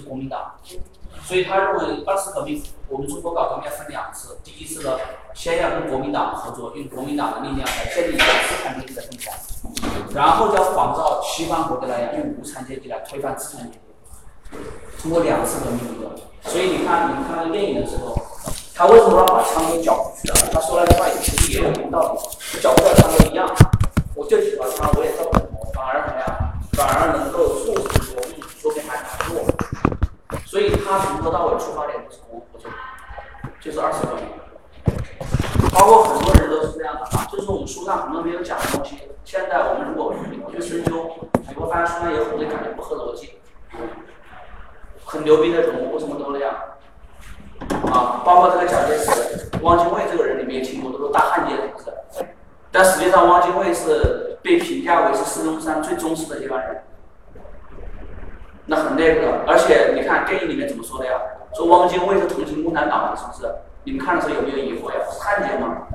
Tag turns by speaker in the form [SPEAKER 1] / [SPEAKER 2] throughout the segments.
[SPEAKER 1] 是国民党。所以他认为二次革命，我们中国搞革命要分两次，第一次呢，先要跟国民党合作，用国民党的力量来建立一个资产阶级的政权，然后就要仿照西方国家那样，用无产阶级来推翻资产阶级，通过两次革命。所以你看，你看那个电影的时候，他为什么要把枪给缴出去了？他说那句话其实也有一道理，缴不了枪都一样，我就喜欢枪，我也造不了，反而怎么样？反而能够促使。所以他从头到尾出发点都是从合作，就是二次革命。包括很多人都是这样的啊，就是我们书上很多没有讲的东西，现在我们如果去深究，你会发现书上有很多感觉不合逻辑。很牛逼的人物为什么都那样？啊，包括这个蒋介石、汪精卫这个人，你没听过，都是大汉奸，是不是？但实际上，汪精卫是被评价为是孙中山最忠实的接班人，那很那个。而且你看电影里面怎么说的呀？说汪精卫是同情共产党的，是不是？你们看的时候有没有疑惑呀？是汉奸吗？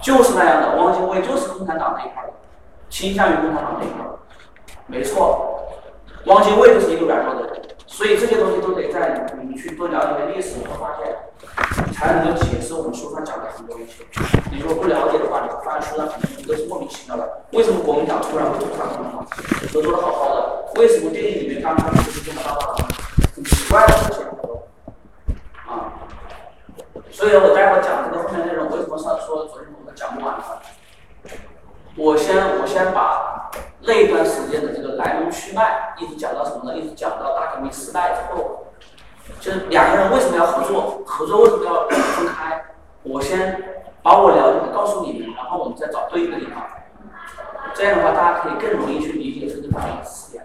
[SPEAKER 1] 就是那样的，汪精卫就是共产党那一块的，倾向于共产党那一块，没错。汪精卫就是一个软弱的人，所以这些东西都得在你们去多了解历史，你会发现，才能够解释我们书上讲的很多东西。你如果不了解的话，你会发现书上很多东西都是莫名其妙的。为什么国民党突然会突然很好，都做的好好的？为什么电影里面刚刚就是这么大大的？很奇怪的事情啊！所以我待会讲这个后面内容，为什么上说昨天我们讲不完了？我先我先把那一段时间的这个来龙去脉，一直讲到什么呢？一直讲到大革命失败之后，就是两个人为什么要合作？合作为什么要分开？我先把我了解的告诉你们，然后我们再找对应的地方。这样的话，大家可以更容易去理解这个大革命事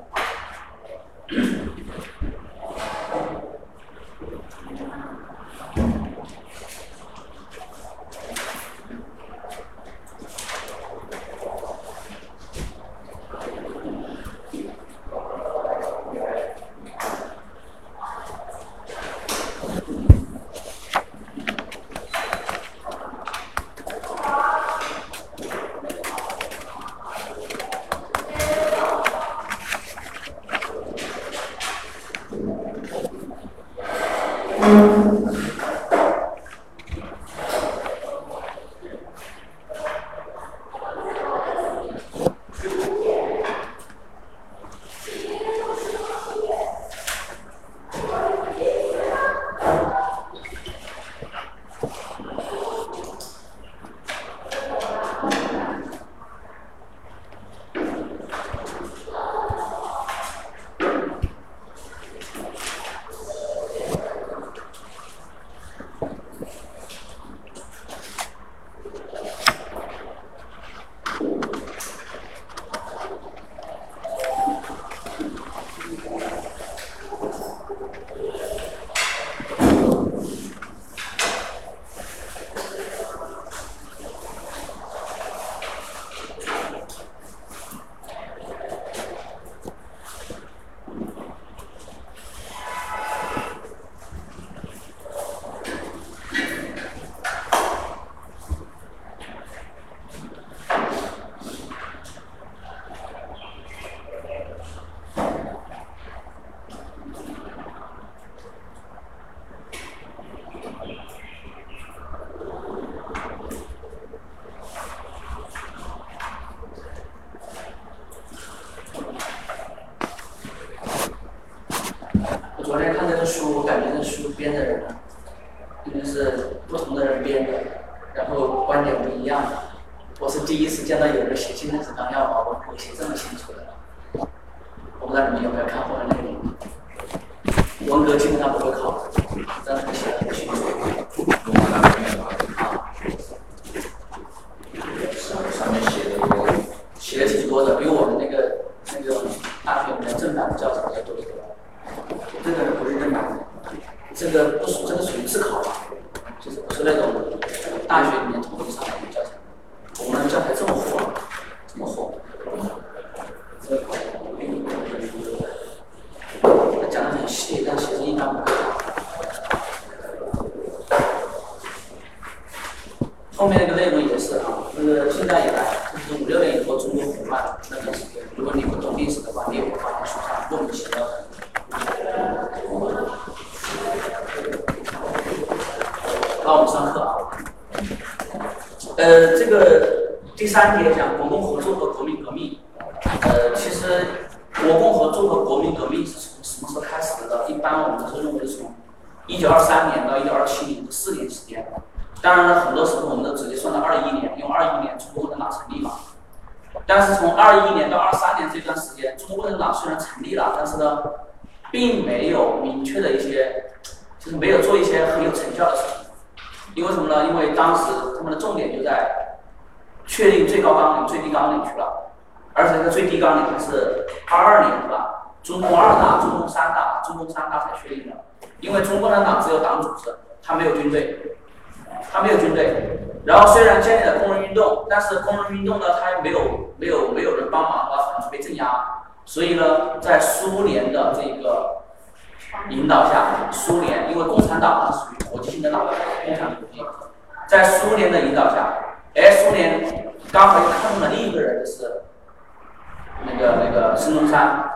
[SPEAKER 1] 当然了，很多时候我们都直接算到二一年，因为二一年中国共产党成立嘛。但是从二一年到二三年这段时间，中国共产党虽然成立了，但是呢，并没有明确的一些，就是没有做一些很有成效的事情。因为什么呢？因为当时他们的重点就在确定最高纲领、最低纲领去了，而且这个最低纲领还是二二年是吧？中共二大、中共三大、中共三大才确定的。因为中共共产党只有党组织，它没有军队，他没有军队。然后虽然建立了工人运动，但是工人运动呢，他又没有没有没有人帮忙的话，很容易被镇压。所以呢，在苏联的这个引导下，苏联因为共产党是属于国际性的党，共产主义，在苏联的引导下，哎，苏联刚好又看中了另一个人，就是那个那个孙中山，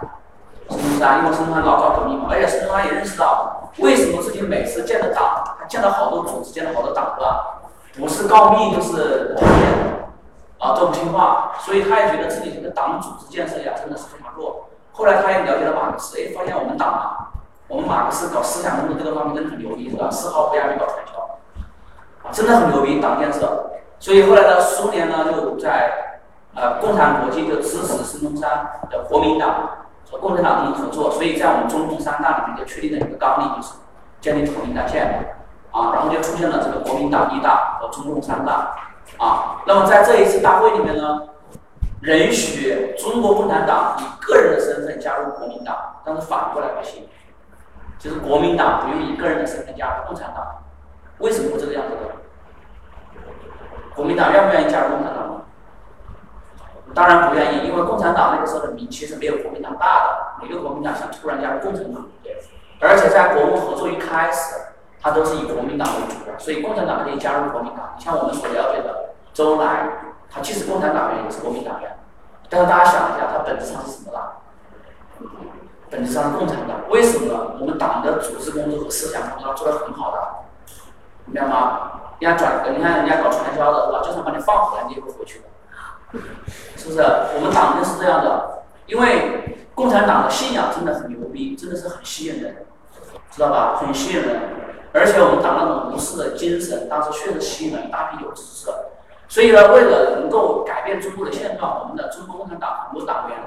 [SPEAKER 1] 孙中山，因为孙中山老搞革命嘛，而且孙中山也认识到，为什么自己每次建的党，他建了好多组织，建了好多党，是吧？不是告密就是，啊，都不听话，所以他也觉得自己这个党组织建设呀，真的是非常弱。后来他也了解了马克思，哎，发现我们党啊，我们马克思搞思想工作这个方面真的很牛逼，是吧？丝毫不亚于搞传销，真的很牛逼，党建设。所以后来呢，苏联呢就在呃共产国际就支持孙中山的国民党和共产党进行合作，所以在我们中共三大里面就确定了一个纲领，就是建立统一战线。啊，然后就出现了这个国民党一大和中共三大，啊，那么在这一次大会里面呢，允许中国共产党以个人的身份加入国民党，但是反过来不行，就是国民党不用以个人的身份加入共产党，为什么会这个样子的？国民党愿不愿意加入共产党？当然不愿意，因为共产党那个时候的名气是没有国民党大的，哪个国民党想突然加入共产党？对，而且在国共合作一开始。他都是以国民党为主的，所以共产党可以加入国民党。你像我们所了解的周恩来，他既是共产党员，也是国民党员。但是大家想一下，他本质上是什么呢？本质上是共产党。为什么？我们党的组织工作和思想工作做得很好的，明白吗？人家转，你看人家搞传销的是吧？就算把你放回来，你也会回去的，是不是？我们党就是这样的，因为共产党的信仰真的很牛逼，真的是很吸引人，知道吧？很吸引人。而且我们党那种无私的精神，当时确实吸引了一大批有志者。所以呢，为了能够改变中国的现状，我们的中国共产党很多党员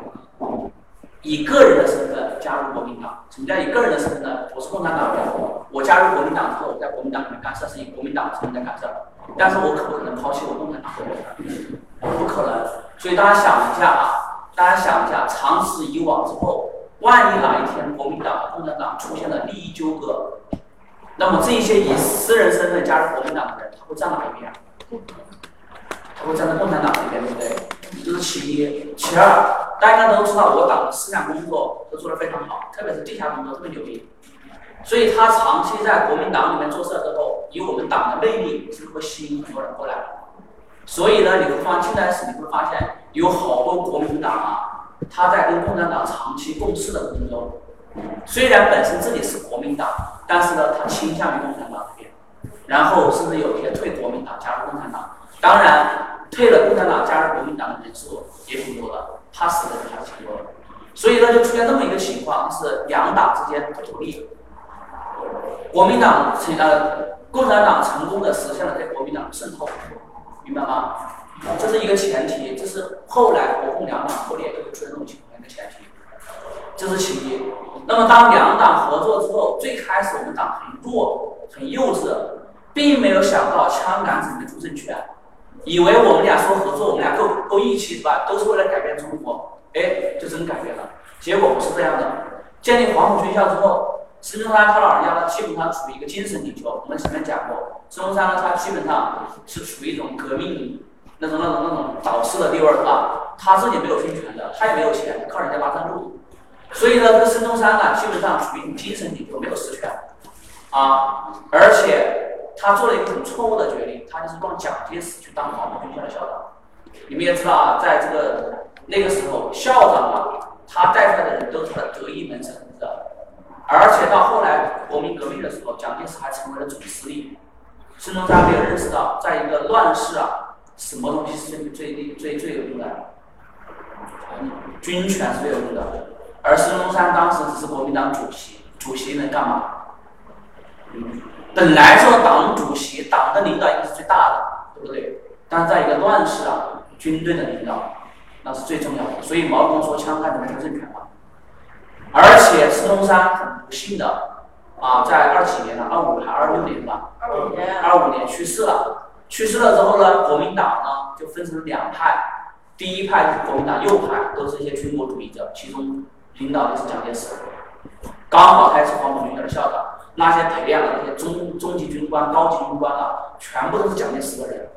[SPEAKER 1] 以个人的身份加入国民党。什么叫以个人的身份呢？我是共产党员，我加入国民党之后，在国民党里面干涉，是以国民党的身份在干涉。但是我可不可能抛弃我共产党的身份？不可能。所以大家想一下啊，大家想一下，长此以往之后，万一哪一天国民党共产党出现了利益纠葛？那么这一些以私人身份加入国民党的人，他会站哪一边？他会站在共产党这边，对不对？这是其一。其二，大家都知道我党的思想工作都做得非常好，特别是地下工作特别牛逼。所以他长期在国民党里面做事之后，以我们党的魅力，是会吸引很多人过来。所以呢，你会发现近代史你会发现有好多国民党啊，他在跟共产党长期共事的过程中。虽然本身自己是国民党，但是呢，他倾向于共产党这边，然后甚至有些退国民党加入共产党。当然，退了共产党加入国民党的人数也挺多的，怕死的人还挺多的。所以呢，就出现这么一个情况，是两党之间不独立。国民党成呃，共产党成功的实现了对国民党的渗透，明白吗？这是一个前提，这是后来国共两党破裂都会出现这种情况的一个前提。这是其一。那么，当两党合作之后，最开始我们党很弱、很幼稚，并没有想到枪杆子能出政权，以为我们俩说合作，我们俩够够义气是吧？都是为了改变中国，哎，就真改变了。结果不是这样的。建立黄埔军校之后，孙中山他老人家呢，基本上处于一个精神领袖。我们前面讲过，孙中山呢，他基本上是处于一种革命那种、那种、那种导师的地位，是吧？他自己没有军权的，他也没有钱，靠人家拉赞助。所以呢，这个孙中山呢，基本上处于精神领袖，没有实权，啊，而且他做了一个很错误的决定，他就是让蒋介石去当黄埔军校的校长。你们也知道啊，在这个那个时候，校长啊，他带出来的人都是他的得意门生，而且到后来国民革命的时候，蒋介石还成为了总司令。孙中山没有认识到，在一个乱世啊，什么东西是最最最最有用的？军权是最有用的。而孙中山当时只是国民党主席，主席能干嘛？嗯，本来做党主席，党的领导应该是最大的，对不对？但是在一个乱世啊，军队的领导那是最重要的。所以毛泽东说枪杆子能政权嘛。而且孙中山很不幸的啊，在二几年呢，二五还二六年吧？
[SPEAKER 2] 二五年。
[SPEAKER 1] 二五年去世了。去世了之后呢，国民党呢就分成两派，第一派是国民党右派，都是一些军国主义者，其中领导的是蒋介石。刚好他是黄埔军校的校长，那些培养的那些中中级军官、高级军官啊，全部都是蒋介石的人。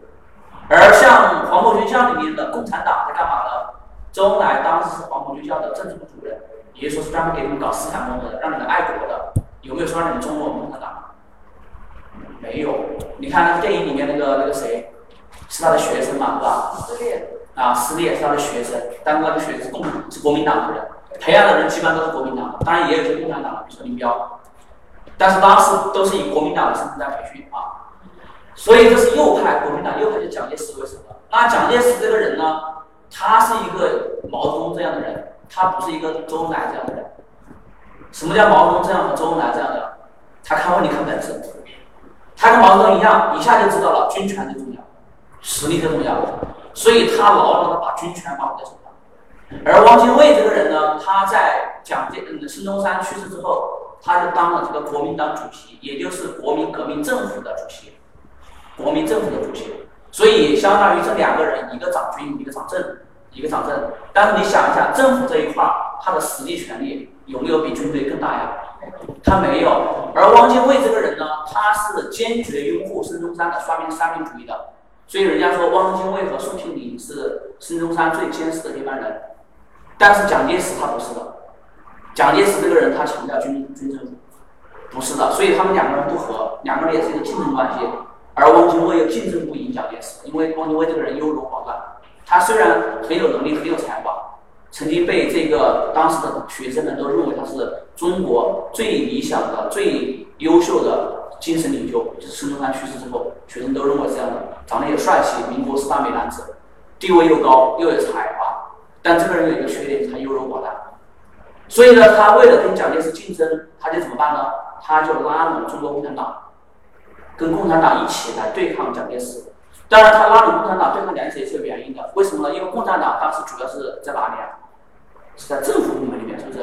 [SPEAKER 1] 而像黄埔军校里面的共产党在干嘛呢？周恩来当时是黄埔军校的政治部主任，也说是专门给你们搞思想工作的，让你们爱国的。有没有说让你们中国共产党？没有。你看那个电影里面那个那个谁，是他的学生嘛，是吧？
[SPEAKER 2] 撕裂。
[SPEAKER 1] 啊，撕裂是他的学生，但那个学生是共是国民党的人，培养的人基本上都是国民党的，当然也有些共产党的，比如说林彪。但是当时都是以国民党的身份在培训啊。所以这是右派，国民党右派就蒋介石为首的。那蒋介石这个人呢，他是一个毛泽东这样的人，他不是一个周恩来这样的人。什么叫毛泽东这样和周恩来这样的？他看问题看本质。他跟毛泽东一样，一下就知道了军权最重要，实力最重要，所以他牢牢的把军权把握在手上。而汪精卫这个人呢，他在蒋介嗯孙中山去世之后，他就当了这个国民党主席，也就是国民革命政府的主席。国民政府的主席，所以相当于这两个人，一个掌军，一个掌政，一个掌政。但是你想一下，政府这一块儿，他的实力权力有没有比军队更大呀？他没有。而汪精卫这个人呢，他是坚决拥护孙中山的三民三民主义的。所以人家说汪精卫和宋庆龄是孙中山最坚实的接班人。但是蒋介石他不是的，蒋介石这个人他强调军军政府，不是的。所以他们两个人不和，两个人也是一个竞争关系。而汪精卫又竞争不赢蒋介石，因为汪精卫这个人优柔寡断，他虽然很有能力、很有才华，曾经被这个当时的学生们都认为他是中国最理想的、最优秀的精神领袖。就是孙中山去世之后，学生都认为这样的，长得也帅气，民国四大美男子，地位又高又有才华。但这个人有一个缺点，他优柔寡断。所以呢，他为了跟蒋介石竞争，他就怎么办呢？他就拉拢中国共产党。跟共产党一起来对抗蒋介石，当然他拉拢共产党对抗蒋介石也是有原因的。为什么呢？因为共产党当时主要是在哪里啊？是在政府部门里面，是不是？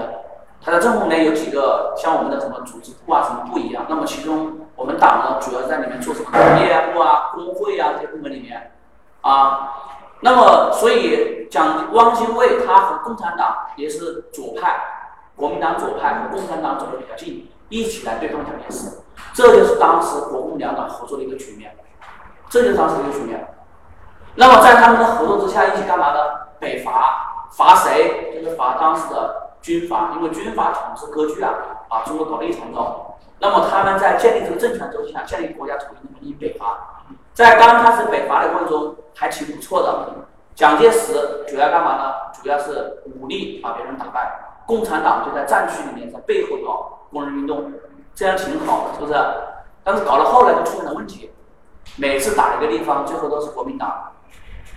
[SPEAKER 1] 他在政府里面有几个像我们的什么组织部啊，什么部一样。那么其中我们党呢，主要在里面做什么工业部啊、工会啊这些部门里面啊。那么所以蒋汪精卫他和共产党也是左派，国民党左派和共产党走得比较近，一起来对抗蒋介石。这就是当时国共两党合作的一个局面，这就是当时的一个局面。那么在他们的合作之下，一起干嘛呢？北伐，伐谁？就是伐当时的军阀，因为军阀统治割据啊，啊，中国搞了一场糟。那么他们在建立这个政权周期下，建立国家统一，进行北伐。在刚开始北伐的过程中，还挺不错的。蒋介石主要干嘛呢？主要是武力把别人打败，共产党就在战区里面，在背后搞工人运动。这样挺好的，是不是？但是搞到后来就出现了问题，每次打一个地方，最后都是国民党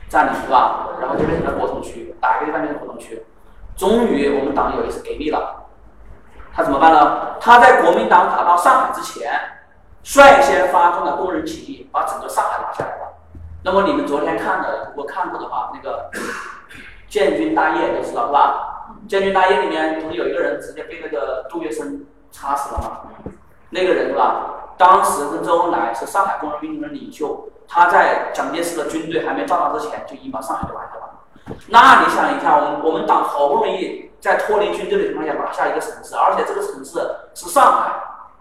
[SPEAKER 1] 占领，是吧？然后就变成了国统区，打一个地方变成国统区。终于我们党有一次给力了，他怎么办呢？他在国民党打到上海之前，率先发动了工人起义，把整个上海拿下来了。那么你们昨天看的，如果看过的话，那个 建军大业都知道是吧？建军大业里面不是有一个人直接被那个杜月笙。插死了吗？那个人是吧？当时跟周恩来是上海工人运动的领袖，他在蒋介石的军队还没到达之前，就已经把上海给拿下了。那你想一下，我们我们党好不容易在脱离军队的情况下拿下一个城市，而且这个城市是上海，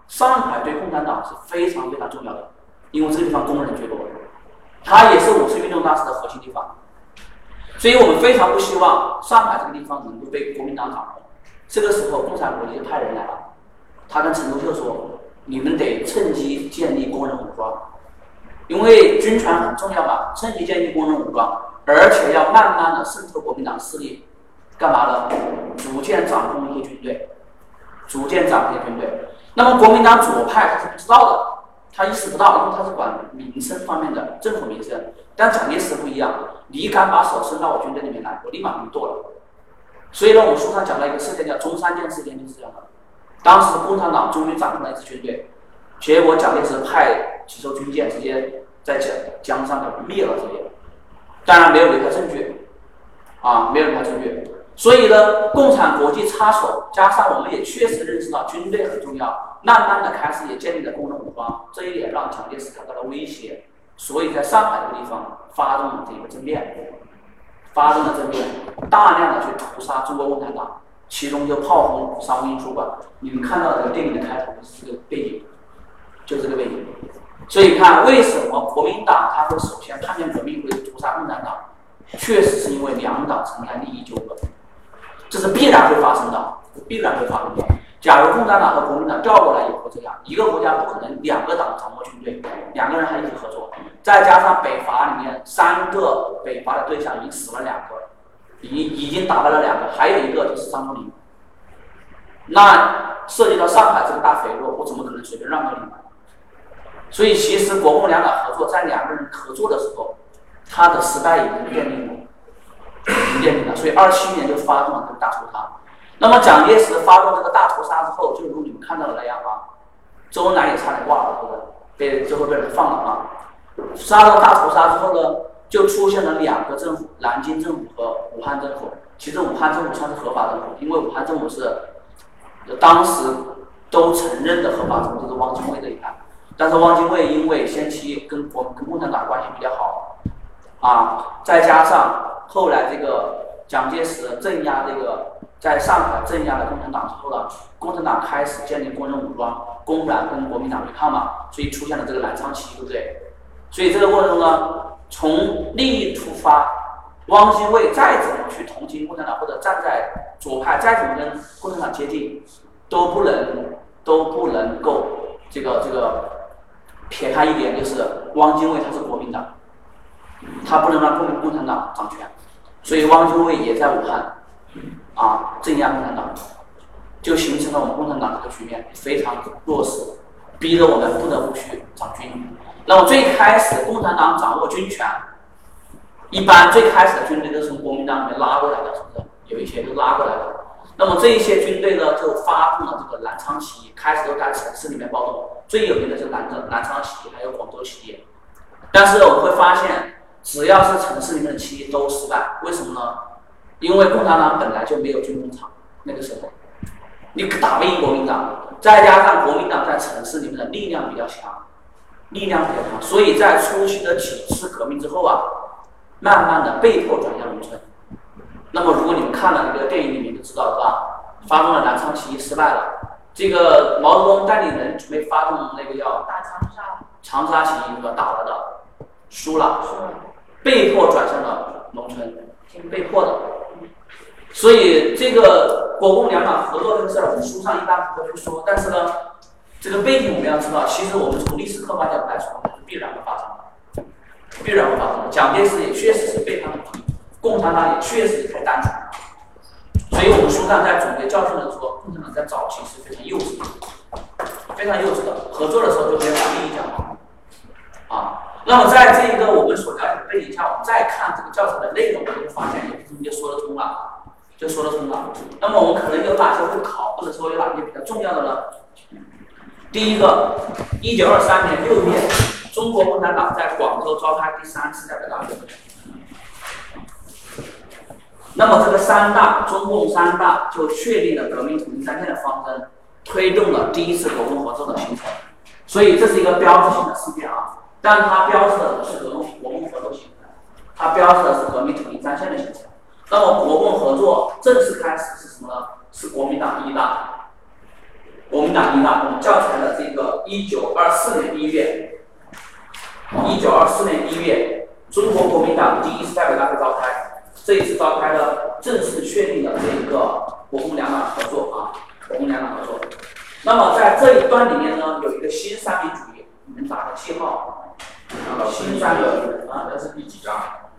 [SPEAKER 1] 上海对共产党是非常非常重要的，因为这个地方工人最多，它也是五四运动当时的核心地方，所以我们非常不希望上海这个地方能够被国民党掌控。这个时候，共产国际就派人来了。他跟陈独秀说：“你们得趁机建立工人武装，因为军权很重要嘛。趁机建立工人武装，而且要慢慢的渗透国民党势力，干嘛呢？逐渐掌控一些军队，逐渐掌控一些军队。那么国民党左派他是不知道的，他意识不到，因为他是管民生方面的政府民生。但蒋介石不一样，你敢把手伸到我军队里面来，我立马给你剁了。所以呢，我书上讲了一个事件，叫中山舰事件，就是这样的。当时共产党终于掌控了一支军队，结果蒋介石派几艘军舰直接在江江上给灭了，这些，当然没有留下证据，啊，没有留下证据。所以呢，共产国际插手，加上我们也确实认识到军队很重要，慢慢的开始也建立了工人武装，这一点让蒋介石感到了威胁，所以在上海这个地方发动了这个政变，发动了政变，大量的去屠杀中国共产党，其中就炮轰商务印书馆。你们看到这个电影的开头是这个背景，就这个背景。所以看为什么国民党他会首先叛变革命，会屠杀共产党，确实是因为两党存在利益纠葛。这是必然会发生的，必然会发生的。假如共产党和国民党调过来以后这样，一个国家不可能两个党掌握军队，两个人还一起合作。再加上北伐里面三个北伐的对象已经死了两个，已经已经打败了两个，还有一个就是张作霖。那涉及到上海这个大肥肉，我怎么可能随便让给你们？所以其实国共两党合作，在两个人合作的时候，他的失败已经奠定了。奠定了，所以二七年就发动了这个大屠杀。那么蒋介石发动这个大屠杀之后，就如你们看到的那样啊，周恩来也差点挂了，对不对？被最后被人放了啊。杀了大屠杀之后呢，就出现了两个政府：南京政府和武汉政府。其实武汉政府算是合法政府，因为武汉政府是当时都承认的合法政府，就是汪精卫这一派。但是汪精卫因为先期跟国跟共产党关系比较好啊，再加上。后来这个蒋介石镇压这个在上海镇压了共产党之后呢，共产党开始建立工人武装，公然跟国民党对抗嘛，所以出现了这个南昌起义，对不对？所以这个过程中呢，从利益出发，汪精卫再怎么去同情共产党，或者站在左派，再怎么跟共产党接近，都不能都不能够这个这个撇开一点，就是汪精卫他是国民党，他不能让共共产党掌权。所以汪精卫也在武汉，啊，镇压共产党，就形成了我们共产党这个局面非常弱势，逼得我们不得不去找军。那么最开始共产党掌握军权，一般最开始的军队都是从国民党里面拉过来的，是不是？有一些都拉过来的。那么这一些军队呢，就发动了这个南昌起义，开始都在城市里面暴动。最有名的是南昌南昌起义，还有广州起义。但是我们会发现。只要是城市里面的起义都失败，为什么呢？因为共产党本来就没有军工厂，那个时候，你打不赢国民党，再加上国民党在城市里面的力量比较强，力量比较强，所以在初期的几次革命之后啊，慢慢的被迫转向农村。那么如果你们看了那个电影里面就知道是吧？发动了南昌起义失败了，这个毛泽东带领人准备发动那个叫
[SPEAKER 2] 大长沙
[SPEAKER 1] 长沙起义，是吧？打了的，输了。被迫转向了农村，被迫的。所以这个国共两党合作这个事儿，我们书上一般不会去说。但是呢，这个背景我们要知道，其实我们从历史客观角度来说，是必然会发生的，必然会发生的。蒋介石也确实是背叛了共产党，也确实太单纯了。所以我们书上在总结教训的时候，共产党在早期是非常幼稚的，非常幼稚的。合作的时候就没有把利益讲好，啊。那么在这一个我们所了解的背景下，我们再看这个教材的内容，我们就发现有些东西就说得通了，就说得通了。那么我们可能有哪些会考，或者说有哪些比较重要的呢？第一个，一九二三年六月，中国共产党在广州召开第三次改革大会。那么这个三大，中共三大就确立了革命统一战线的方针，推动了第一次国共合作的形成。所以这是一个标志性的事件啊。但它标志的不是革命国共合作形成，它标志的是革命统一战线的形成。那么国共合作正式开始是什么呢？是国民党一大，国民党一大。我们教材的这个一九二四年一月，一九二四年一月，中国国民党第一次代表大会召开，这一次召开的，正式确定了这一个国共两党合作啊，国共两党合作。那么在这一段里面呢，有一个新三民主义，你们打个记号。新三民主义啊，
[SPEAKER 3] 那是第几章？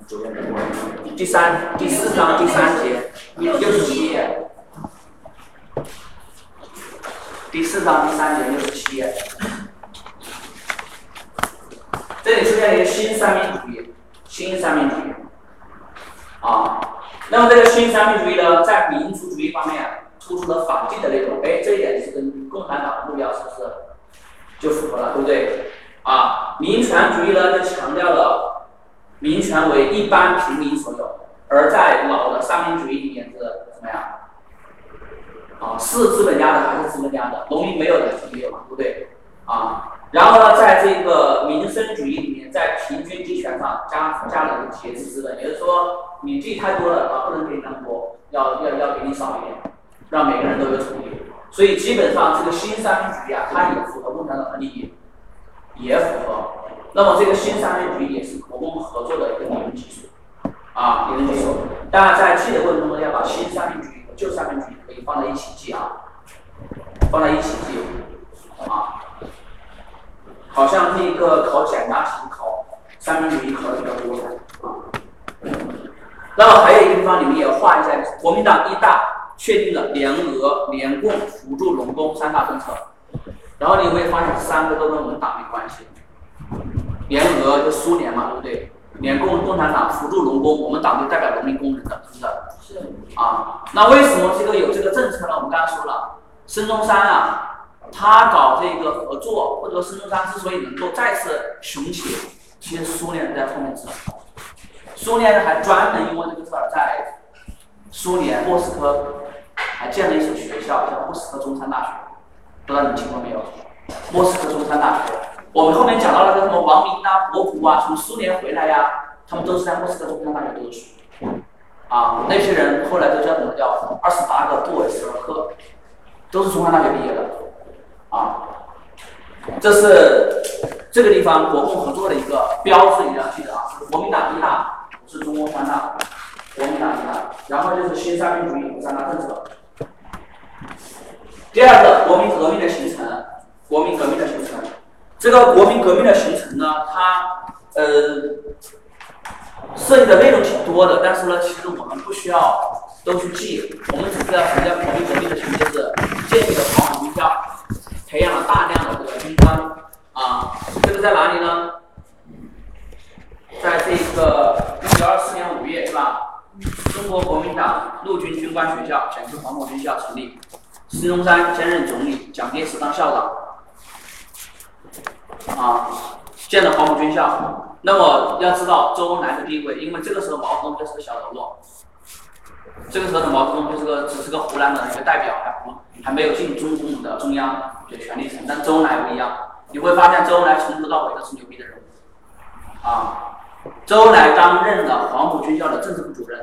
[SPEAKER 3] 昨天没过。
[SPEAKER 1] 第三、第四章第三节，六十七页。第四章第三节六十七页。这里出现了一个新三民主义，新三民主义，啊，那么这个新三民主义呢，在民族主义方面突出了反帝的内容，哎，这一点是跟共产党的目标是不是就符合了，对不对？啊，民权主义呢就强调了民权为一般平民所有，而在老的三民主义里面是怎么样？啊，是资本家的还是资本家的？农民没有的是没有嘛，对不对？啊，然后呢，在这个民生主义里面，在平均地权上加加了一个节制资本，也就是说，你地太多了啊，不能给你那么多，要要要给你少一点，让每个人都有土地。所以基本上这个新三民主义啊，它也符合共产党的利益，也符合。那么这个新三民主义也是国共合作的一个理论基础啊，理论基础。大家在记的过程中要把新三民主义和旧三民主义可以放在一起记啊，放在一起记啊。好像那个考简答题考三民主义考的比较多啊。那么还有一个地方，你们也画一下，国民党一大确定了联俄、联共、扶助农工三大政策。然后你会发现三个都跟我们党没关系。联俄就苏联嘛，对不对？联共共产党，扶助农工，我们党就代表农民工人的，是不是？是。啊，那为什么这个有这个政策呢？我们刚才说了，孙中山啊。他搞这个合作，或者说孙中山之所以能够再次雄起，其实苏联人在后面支持。苏联人还专门因为这个事儿，在苏联莫斯科还建了一所学校，叫莫斯科中山大学。不知道你们听过没有？莫斯科中山大学，我们后面讲到了个什么王明啊、博古啊，从苏联回来呀，他们都是在莫斯科中央大学读的书。啊，那些人后来都叫什么叫二十八个布尔什维克，都是中央大学毕业的。啊，这是这个地方国共合作的一个标志，一定要记得啊，是国民党一大，是中共三大，国民党一大，然后就是新三民主义三大政策。第二个，国民革命的形成，国民革命的形成，这个国民革命的形成呢，它呃涉及的内容挺多的，但是呢，其实我们不需要都去记，我们只是要强调国民革命的形成是建立了黄埔军校。培养了大量的这个军官啊，这个在哪里呢？在这个一九二四年五月是吧？中国国民党陆军军官学校，简称黄埔军校成立，孙中山兼任总理，蒋介石当校长，啊，建了黄埔军校。那么要知道周恩来的地位，因为这个时候毛泽东就是个小喽啰，这个时候的毛泽东就是个只是个湖南的一个代表，还还没有进中共的中央。的权力层，但周恩来不一样，你会发现周恩来从头到尾都是牛逼的人物，啊，周恩来担任了黄埔军校的政治部主任，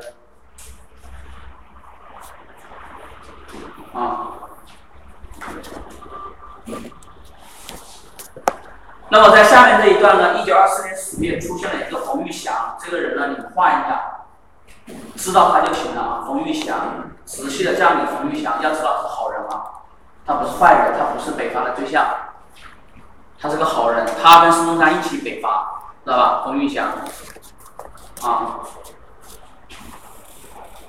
[SPEAKER 1] 啊，那么在下面这一段呢，一九二四年十月出现了一个冯玉祥，这个人呢，你们画一下，知道他就行了啊，冯玉祥，仔细的样理冯玉祥，要知道他是好人啊。他不是坏人，他不是北伐的对象，他是个好人。他跟孙中山一起北伐，知道吧？冯玉祥，啊，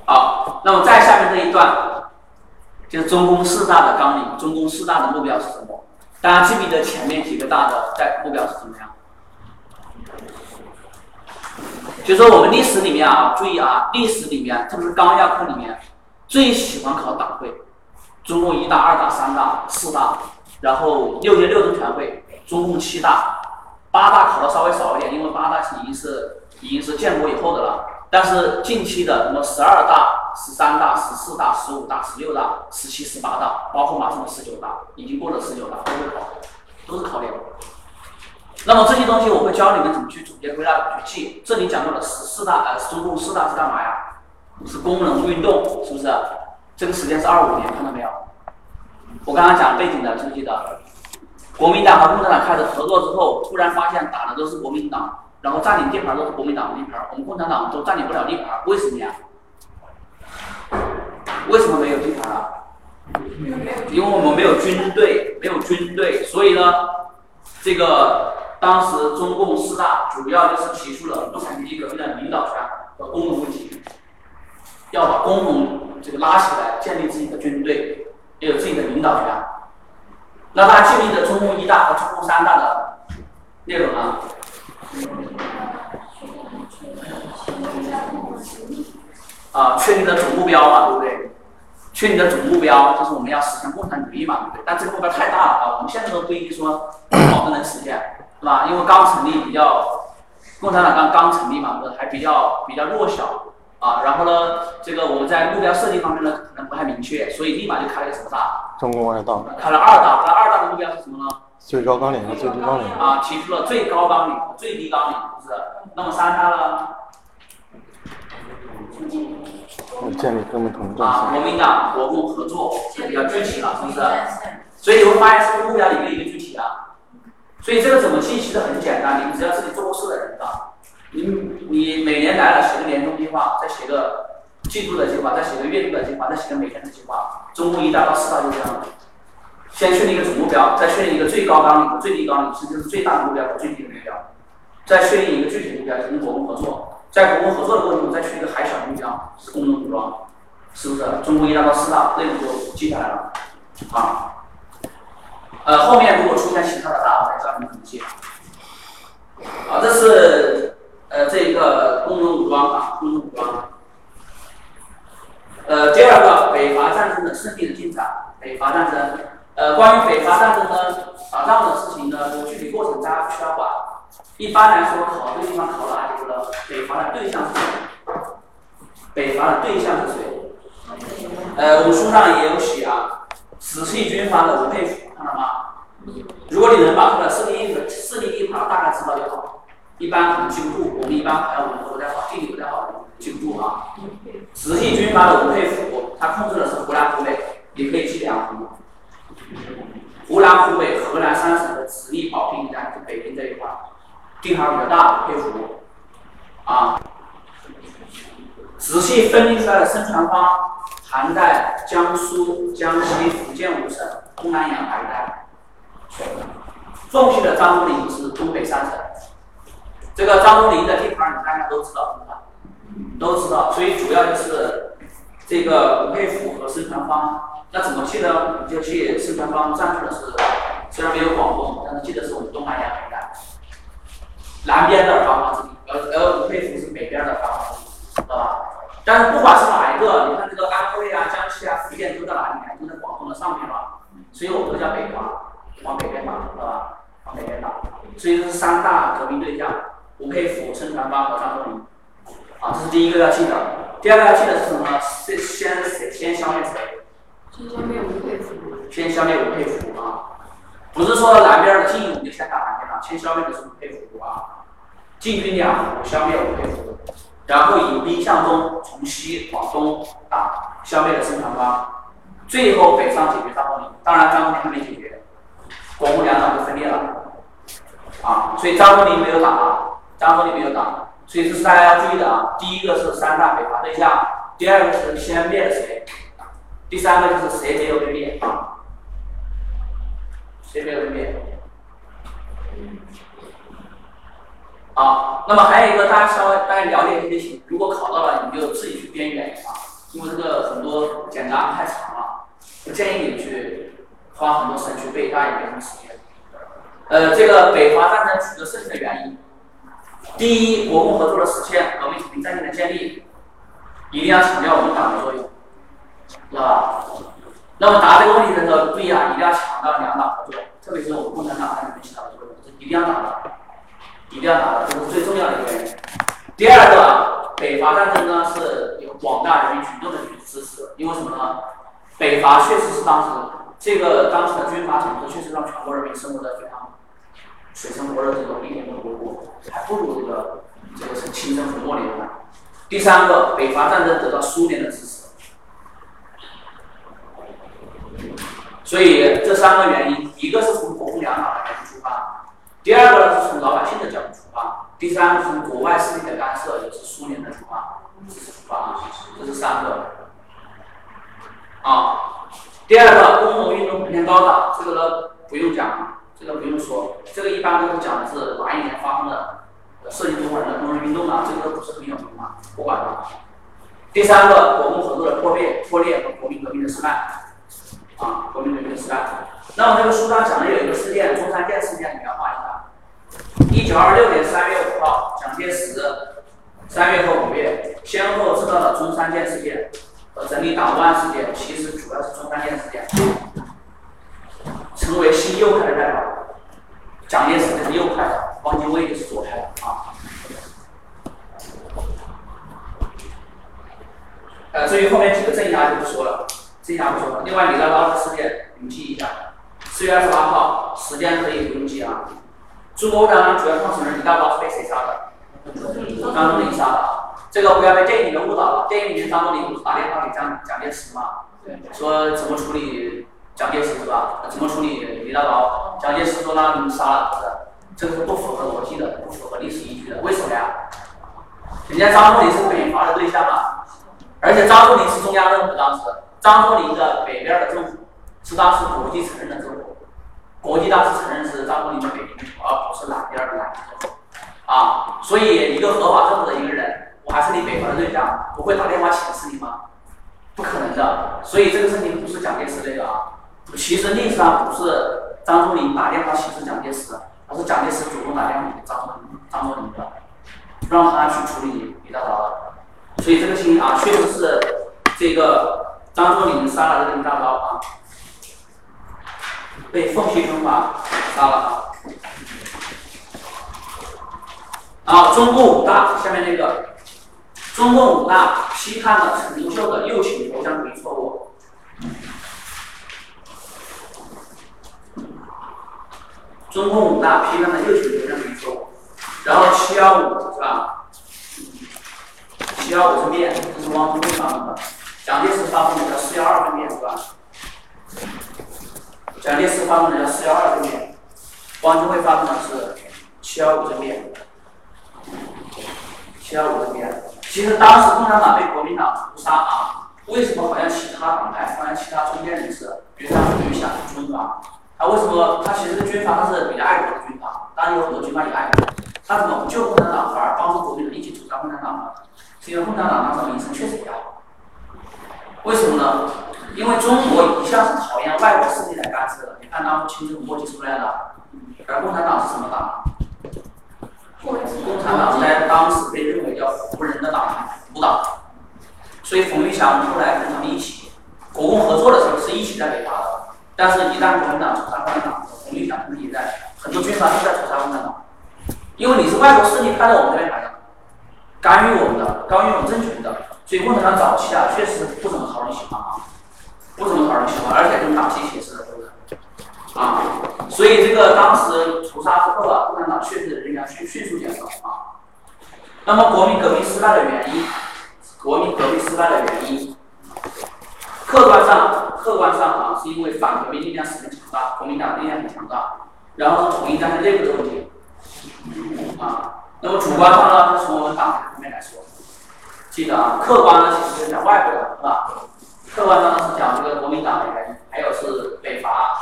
[SPEAKER 1] 好。那么再下面这一段，就是中共四大的纲领。中共四大的目标是什么？大家记不记得前面几个大的在目标是怎么样？就说我们历史里面啊，注意啊，历史里面特别是纲要课里面，最喜欢考党会。中共一大、二大、三大、四大，然后六届六中全会，中共七大、八大考的稍微少一点，因为八大已经是已经是建国以后的了。但是近期的什么十二大、十三大、十四大、十五大、十六大、十七、十八大，包括马上的十九大，已经过了十九大都会考，都是考点。那么这些东西我会教你们怎么去总结归纳、去记。这里讲到的十四大，呃，中共四大是干嘛呀？是工人运动，是不是？这个时间是二五年，看到没有？我刚刚讲背景的，记不记得？国民党和共产党开始合作之后，突然发现打的都是国民党，然后占领地盘都是国民党地盘，我们共产党都占领不了地盘，为什么呀？为什么没有地盘啊？因为我们没有军队，没有军队，所以呢，这个当时中共四大主要就是提出了共产阶级革命的领导权和工农问题，要把工农。这个拉起来，建立自己的军队，也有自己的领导权。那大家记不记得中共一大和中共三大的内容啊？啊，确定的总目标嘛，对不对？确定的总目标就是我们要实现共产主义嘛，对不对？但这个目标太大了啊，我们现在都不一定说保证能实现，是吧？因为刚成立比较，共产党刚刚成立嘛，还比较比较弱小啊。然后呢，这个我们在目标设定方面呢，可能不太明确，所以立马就开了个什么大？
[SPEAKER 2] 中共二大。
[SPEAKER 1] 开了二大，那二大的目标是什么呢？
[SPEAKER 2] 最高纲领和最低纲领。
[SPEAKER 1] 啊，提出了最高纲领、最低纲领，是不是？那么三大呢？
[SPEAKER 2] 建立根本统一战
[SPEAKER 1] 啊，
[SPEAKER 2] 线。
[SPEAKER 1] 国民党、国共合作就比较具体了，是不是？所以你会发现，是不是目标一个一个具体啊？所以这个怎么记其实很简单，你们只要自己做过事的人啊，你你每年来了写个年终计划，再写个季度的计划，再写个月度的计划，再写个每天的计划，中共一大到四大就这样了。先确定一个总目标，再确定一个最高纲领和最低纲领，其实就是最大的目标和最低的目标，再确定一个具体的目标，就是国共合作。在国共合作的过程中，再去一个海小目标，是工农武装，是不是？中共一大到四大内容就记下来了，啊。呃，后面如果出现其他的大，我再教你们怎么记。啊，这是呃这一个工农武装啊，工农武装。呃，第二个北伐战争的胜利的进展，北伐战争。呃，关于北伐战争呢，打仗的事情呢，具体过程大家不需要管。一般来说，考这个地方考哪几个？北伐的对象是谁？北伐的对象是谁？呃，我们书上也有写啊，直系军阀的吴佩孚，看到吗？如果你能把他的势力地势力地盘大概知道就好，一般可能记不住。我们一般还有我们不太好，地理不太好，记不住啊。直系军阀的吴佩孚，他控制的是湖南、湖北，你可以记两湖。湖南、湖北、河南三省的直隶、保定一带，就北京这一块，盘比较大，佩服啊。仔细分离出来的孙传芳，涵盖江苏、江西、福建五省、东南沿海一带。重系的张作霖是东北三省。这个张作霖的地盘，你大家都知道，都知道，所以主要就是这个吴佩孚和孙传芳。那怎么去呢？你就去孙传芳占据的是，虽然没有广东，但是记得是我们东南沿海一带，南边的繁华之地，而而吴佩孚是北边的繁华之地，知道吧？但是不管是哪一个，你看这个安徽啊、江西啊、福建都在哪里面？都在广东的上面嘛，所以我们都叫北伐，往北边打，知道吧？往北边打，所以这是三大革命对象：吴佩孚、孙传芳和张作霖。啊，这是第一个要记的。第二个要记的是什么呢？先先谁先消灭谁？
[SPEAKER 4] 先消灭吴佩孚。
[SPEAKER 1] 先消灭吴佩孚啊，不是说南边的晋我们就先打南边了，先消灭的是吴佩孚啊，进军两湖消灭吴佩孚，然后引兵向东，从西往东打，消灭了孙传芳，最后北上解决张作霖，当然张作霖还没解决，国共两党就分裂了啊，所以张作霖没有打，张作霖没有打，所以是大家要注意的啊，第一个是三大北伐对象，第二个是先灭了谁？第三个就是谁没有被灭啊？谁没有被灭？好，那么还有一个大家稍微大家了解一些就行。如果考到了，你就自己去编远啊，因为这个很多简答太长了，不建议你去花很多时间去背，大家也没什么时间。呃，这个北伐战争取得胜利的原因，第一，国共合作的实现，革命统一战线的建立，一定要强调我们党的作用。知道吧？那么答这个问题的时候，注意啊，一定要强调两党合作，特别是我们共产党在里面起到的作用，是一定要打的，一定要打的，这是最重要的一个原因。第二个，北伐战争呢是有广大人民群众的支持，因为什么呢？北伐确实是当时这个当时的军阀统治，确实让全国人民生活的非常水深火热这种一点都不过，还不如这个这个是清政府末年呢。第三个，北伐战争得到苏联的支持。所以这三个原因，一个是从国共两党的角度出发，第二个呢是从老百姓的角度出发，第三个从国外势力的干涉，也是苏联的出发，支持出发，这是三个。啊，第二个工农运动普遍高涨，这个呢不用讲，这个不用说，这个一般都是讲的是哪一年发生的，涉及中国人的工人运动啊，这个不是很有名嘛，不管它。第三个，国共合作的破裂、破裂和国民革命的失败。啊，国民革命的失败。那我们这个书上讲的有一个事件，中山舰事件，你要画一下。一九二六年三月五号，蒋介石三月和五月先后制造了中山舰事件和整理党务案事件，其实主要是中山舰事件，成为新右派的代表。蒋介石就是右派的，汪精卫就是左派啊。呃，至于后面几个镇压就不说了，镇压不说了。另外，李大钊的事件你们记一下，四月二十八号，时间可以不用记啊。中国共产党主要创始人李大钊是被谁杀的？张作霖杀的啊。这个不要被电影里面误导了。电影里面张作霖不是打电话给蒋蒋介石吗？说怎么处理蒋介石是吧？怎么处理李大钊？蒋介石说让你们杀了，是这个是不符合逻辑的，不符合历史依据的。为什么呀？人家张作霖是北伐的对象啊。而且张作霖是中央政府，当时张作霖的北边的政府是当时国际承认的政府，国际当时承认是张作霖的北平政府，而不是南边的南平政府啊。所以一个合法政府的一个人，我还是你北方的对象，不会打电话请示你吗？不可能的。所以这个事情不是蒋介石这个啊，其实历史上不是张作霖打电话请示蒋介石，而是蒋介石主动打电话给张作霖，张作霖的，让他去处理李大钊的。所以这个事情啊，确实是这个当初你们杀了这个大钊啊，被奉系军阀杀了啊。然后中共五大下面这个，中共五大批判了陈独秀的右倾投降主义错误。中共五大批判了右倾投降主义错误，然后七幺五是吧？七幺五政变，这是汪精卫发动的；蒋介石发动的叫四幺二政变，是吧？蒋介石发动的叫四幺二政变，汪精卫发动的是七幺五政变。七幺五政变，其实当时共产党被国民党屠杀啊，为什么好像其他党派，好像其他中间人士，比如像余下军阀，他为什么他其实军阀他是比较爱国的军阀，当然有很多军阀也爱国，他怎么不救共产党，反而帮助国民党一起屠杀共产党呢？因为共产党当时名声确实比较，为什么呢？因为中国一向是讨厌外国势力来干涉的。你看当初清政府起出来的，而共产党是什么党？共产党在当时被认为叫胡人的党，胡党。所以冯玉祥后来跟他们一起，国共合作的时候是一起在北伐的。但是，一旦国民党屠杀共产党，冯玉祥他们也在，很多军阀都在屠杀共产党，因为你是外国势力派到我们这边来的。干预我们的，干预我们政权的，所以共产党早期啊，确实不怎么讨人喜欢啊，不怎么讨人喜欢，而且跟党系铁丝的，是不是？啊，所以这个当时屠杀之后啊，共产党确实人员迅迅速减少啊。那么国民革命失败的原因，国民革命失败的原因，客观上客观上啊，是因为反革命力量十分强大，国民党力量很强大，然后是统一战线内部的问题，啊。那么主观上呢，从我们党派方面来说，记得啊，客观呢其实是讲外部的，是吧？客观上呢是讲这个国民党的原因，还有是北伐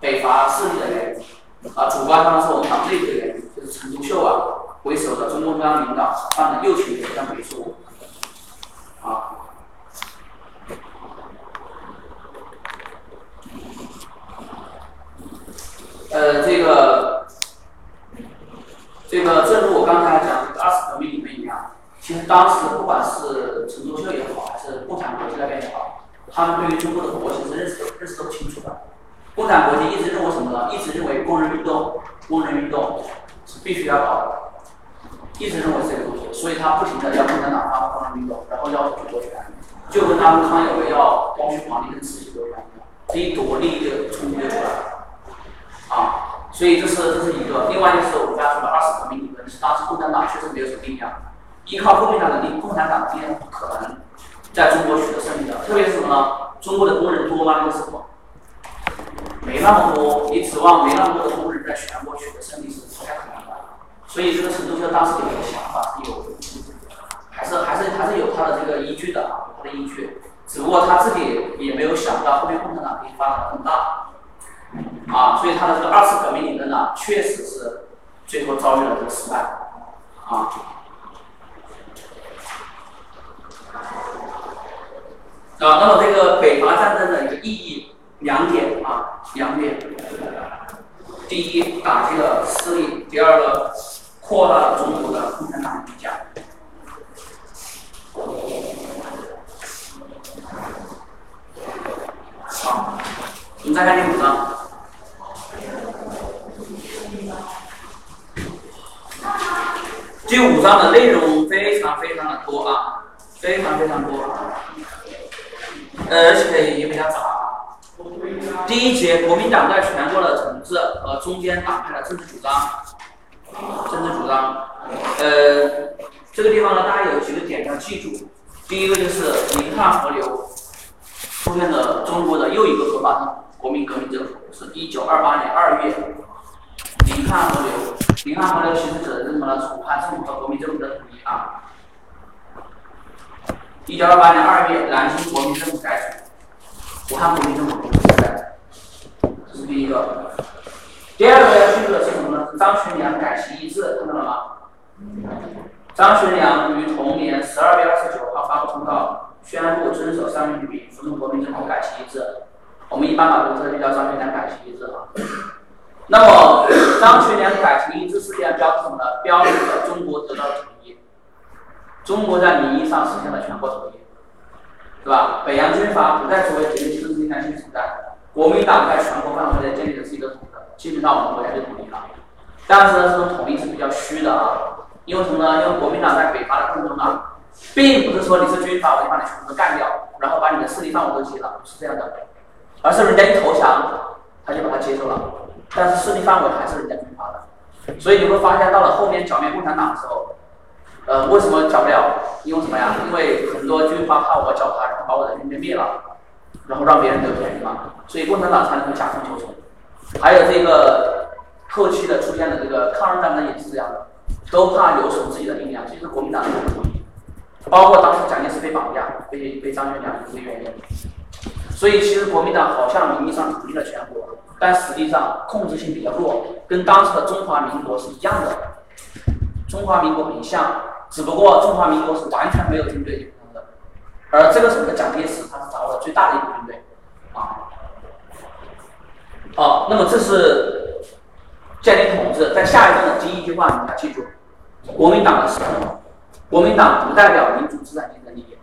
[SPEAKER 1] 北伐势力的原因，啊，主观上是我们党内部的原因，就是陈独秀啊为首的中共中央领导犯了右倾投降主义错误，啊，呃，这个。这个正如我刚才讲这个二次革命里面一样，其实当时不管是陈独秀也好，还是共产国际那边也好，他们对于中国的国情是认识认识都不清楚的。共产国际一直认为什么呢？一直认为工人运动，工人运动是必须要搞的，一直认为这个东西，所以他不停的要共产党发动工人运动，然后要夺权，就跟他们康有为要光绪皇帝跟慈禧夺权一样，这一夺利益的冲突就出来了，啊。所以这是这是一个，另外就是我们刚才说的二十革命理论，是当时共产党确实没有什么力量，依靠共产党的力，共产党的力量不可能在中国取得胜利的。特别是什么呢？中国的工人多吗？那个时候没那么多，你指望没那么多的工人在全国取得胜利是不太可能的。所以这个陈独秀当时的一个想法是有，还是还是还是有他的这个依据的啊，有他的依据。只不过他自己也没有想到后面共产党可以发展更大。啊，所以他的这个二次革命理论呢，确实是最后遭遇了这个失败，啊。啊，那么这个北伐战争的意义两点啊，两点。第一，打击了势力；第二个，扩。大了中国的共产党影响。好，我们再看第五章。第五章的内容非常非常的多啊，非常非常多，而且也比较杂。第一节，国民党在全国的统治和中间党派的政治主张，政治主张，呃，这个地方呢，大家有几个点要记住。第一个就是宁汉合流出现了中国的又一个合法的国民革命政府，是一九二八年二月，宁汉合流。宁汉合流其实指的是什么呢？楚汉政府和国民政府的统一啊。一九二八年二月，南京国民政府改组，武汉国民政府不在，这是第一个。第二个要记住的是什么呢？张学良改旗易帜，看到了吗？张学良于同年十二月二十九号发布通告，宣布遵守三民主义，服从国民政府改旗易帜。我们一般把这个就叫张学良改旗易帜啊。那么，张学良改旗易帜事件标志什么呢？标志着中国得到，中国在名义上实现了全国统一，是吧？北洋军阀不再作为敌人政治力量性存在，国民党在全国范围内建立的是一个统治，基本上我们国家就统一了。但是呢，这种统一是比较虚的啊，因为什么呢？因为国民党在北伐的过程中啊，并不是说你是军阀我就把你全部都干掉，然后把你的势力范围都截了，不是这样的，而是人家一投降，他就把他接受了。但是势力范围还是人家军阀的，所以你会发现到了后面剿灭共产党的时候，呃，为什么剿不了？因为什么呀？因为很多军阀怕我剿他，然后把我的军队灭了，然后让别人得便宜嘛，所以共产党才能够假装求存。还有这个后期的出现的这个抗日战争也是这样的，都怕留存自己的力量，这就是国民党的主意。包括当时蒋介石被绑架，被被张学良这个原因。所以其实国民党好像名义上统一了全国。但实际上控制性比较弱，跟当时的中华民国是一样的。中华民国很像，只不过中华民国是完全没有军队的，而这个时候的蒋介石他是掌握了最大的一个军队，啊。好，那么这是建立统治，在下一段的第一句话你要记住：国民党的什么？国民党不代表民主资产阶级的利益，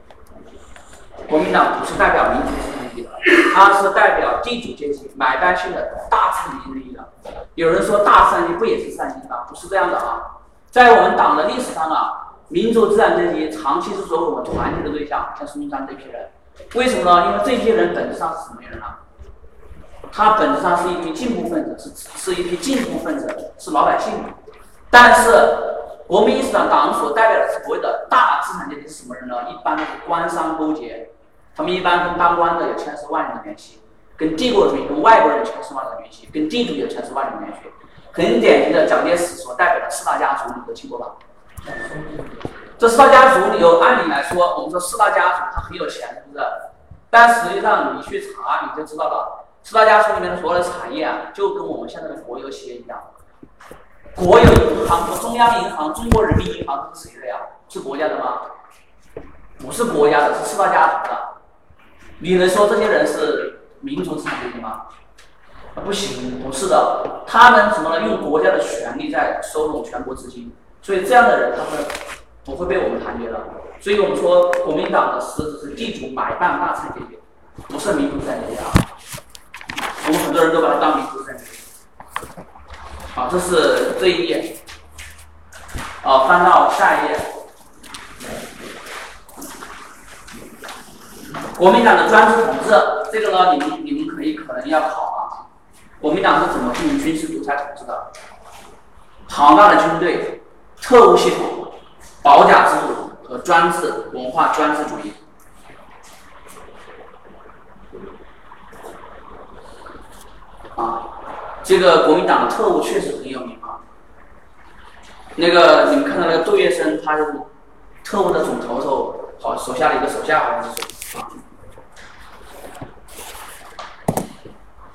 [SPEAKER 1] 国民党不是代表民主资产阶级的。它是代表地主阶级买单性的大资产阶级的利益的。有人说大资产阶级不也是资产阶级吗？不是这样的啊，在我们党的历史上啊，民族资产阶级长期是作为我们团结的对象，像孙中山这批人。为什么呢？因为这些人本质上是什么人呢？他本质上是一批进步分子，是是一批进步分子，是老百姓。但是国民意识党党所代表的所谓的大资产阶级是什么人呢？一般都是官商勾结。他们一般跟当官的有千丝万缕的联系，跟帝国主义、跟外国人有千丝万缕的联系，跟地主有千丝万缕的联系。很典型的蒋介石所代表的四大家族，你都听过吧？这四大家族有按理来说，我们说四大家族他很有钱，是不是？但实际上你去查你就知道了，四大家族里面的所有的产业啊，就跟我们现在的国有企业一样。国有银行和中央银行、中国人民银行是谁的呀？是国家的吗？不是国家的，是四大家族的。你能说这些人是民族资产阶级吗？不行，不是的，他们什么呢？用国家的权力在收拢全国资金，所以这样的人他们不会被我们团结的。所以我们说，国民党的实质是地主买办大资产阶级，不是民族资产阶级啊。我们很多人都把它当民族资产阶级。好，这是这一页。好，翻到下一页。国民党的专制统治，这个呢，你们你们可以可能要考啊。国民党是怎么进行军事独裁统治的？庞大的军队、特务系统、保甲制度和专制文化专制主义。啊，这个国民党的特务确实很有名啊。那个你们看到那个杜月笙，他是特务的总头头，好手下的一个手下好像是啊。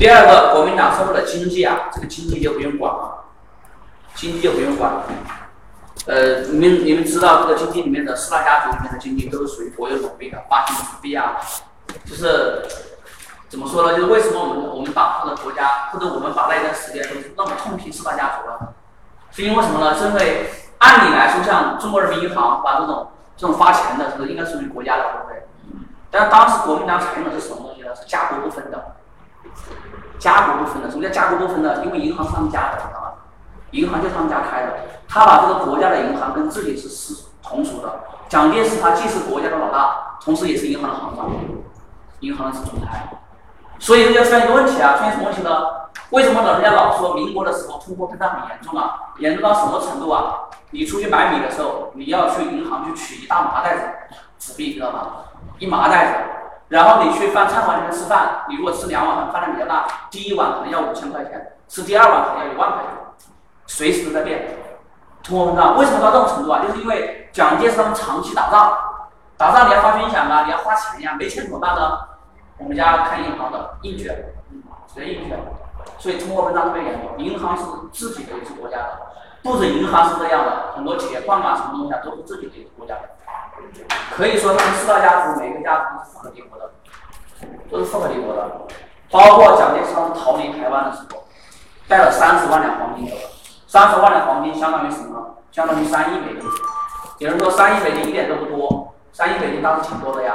[SPEAKER 1] 第二个，国民党收入的经济啊，这个经济就不用管了，经济就不用管。呃，你们你们知道这个经济里面的四大家族里面的经济都是属于国有储备的，发行纸币啊，就是怎么说呢？就是为什么我们我们党或者国家或者我们把那一段时间都是那么痛批四大家族呢？是因为什么呢？是因为按理来说，像中国人民银行把这种这种发钱的，这个应该属于国家的，对不对？但当时国民党采用的是什么东西呢？是家国不分的，家国不分的。什么叫家国不分呢？因为银行是他们家的，知道吗？银行就是他们家开的，他把这个国家的银行跟自己是是同属的。蒋介石他既是国家的老大，同时也是银行的行长，银行的是总裁。所以这就出现一个问题啊，出现什么问题呢？为什么老人家老说民国的时候通货膨胀很严重啊？严重到什么程度啊？你出去买米的时候，你要去银行去取一大麻袋子纸币，知道吗？一麻袋子。然后你去饭餐馆里面吃饭，你如果吃两碗饭，饭量比较大，第一碗可能要五千块钱，吃第二碗可能要一万块钱，随时都在变。通货膨胀为什么到这种程度啊？就是因为蒋介石他们长期打仗，打仗你要发军饷啊，你要花钱呀，没钱怎么办呢？我们家开银行的印券，直接印券，所以通货膨胀特别严重。银行是自己，的，不止银行是这样的，很多企业矿啊，什么东西啊，都是自己的，也是国家。可以说他们四大家族每个家族都是富可敌国的，都是富可敌国的。包括蒋介石他们逃离台湾的时候，带了三十万两黄金走了，三十万两黄金相当于什么？相当于三亿美金。有人说三亿美金一点都不多，三亿美金当时挺多的呀，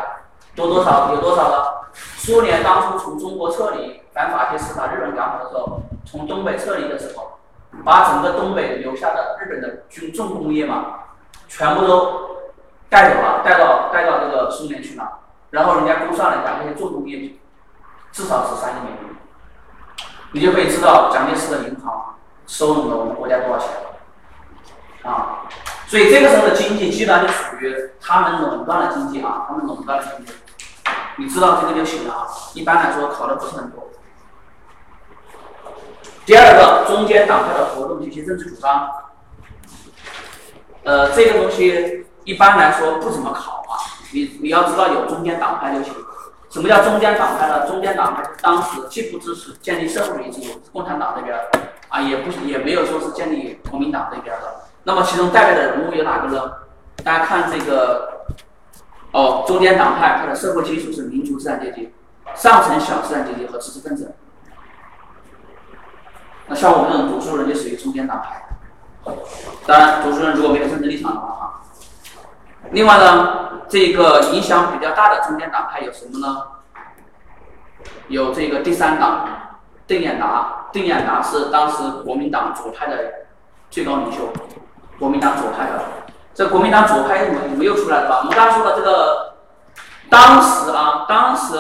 [SPEAKER 1] 多多少？有多少呢？苏联当初从中国撤离，反法西斯把日本赶跑的时候，从东北撤离的时候，把整个东北留下的日本的军重工业嘛，全部都带走了，带到带到这个苏联去了。然后人家估算了一下，那些重工业至少是三亿美元，你就可以知道蒋介石的银行收拢了我们国家多少钱了啊！所以这个时候的经济基本上就属于他们垄断了经济啊，他们垄断了经济。你知道这个就行了啊，一般来说考的不是很多。第二个，中间党派的活动及其政治主张，呃，这个东西一般来说不怎么考啊，你你要知道有中间党派就行。什么叫中间党派呢？中间党派当时既不支持建立社会主义制度，共产党这边啊，也不也没有说是建立国民党这边的。那么其中代表的人物有哪个呢？大家看这个。哦，中间党派它的社会基础是民族资产阶级、上层小资产阶级和知识分子。那像我们这种读书人就属于中间党派。当然，读书人如果没有政治立场的话哈。另外呢，这个影响比较大的中间党派有什么呢？有这个第三党，邓演达。邓演达是当时国民党左派的最高领袖，国民党左派的。这国民党左派怎么没有出来了吧？我们刚才说的这个，当时啊，当时，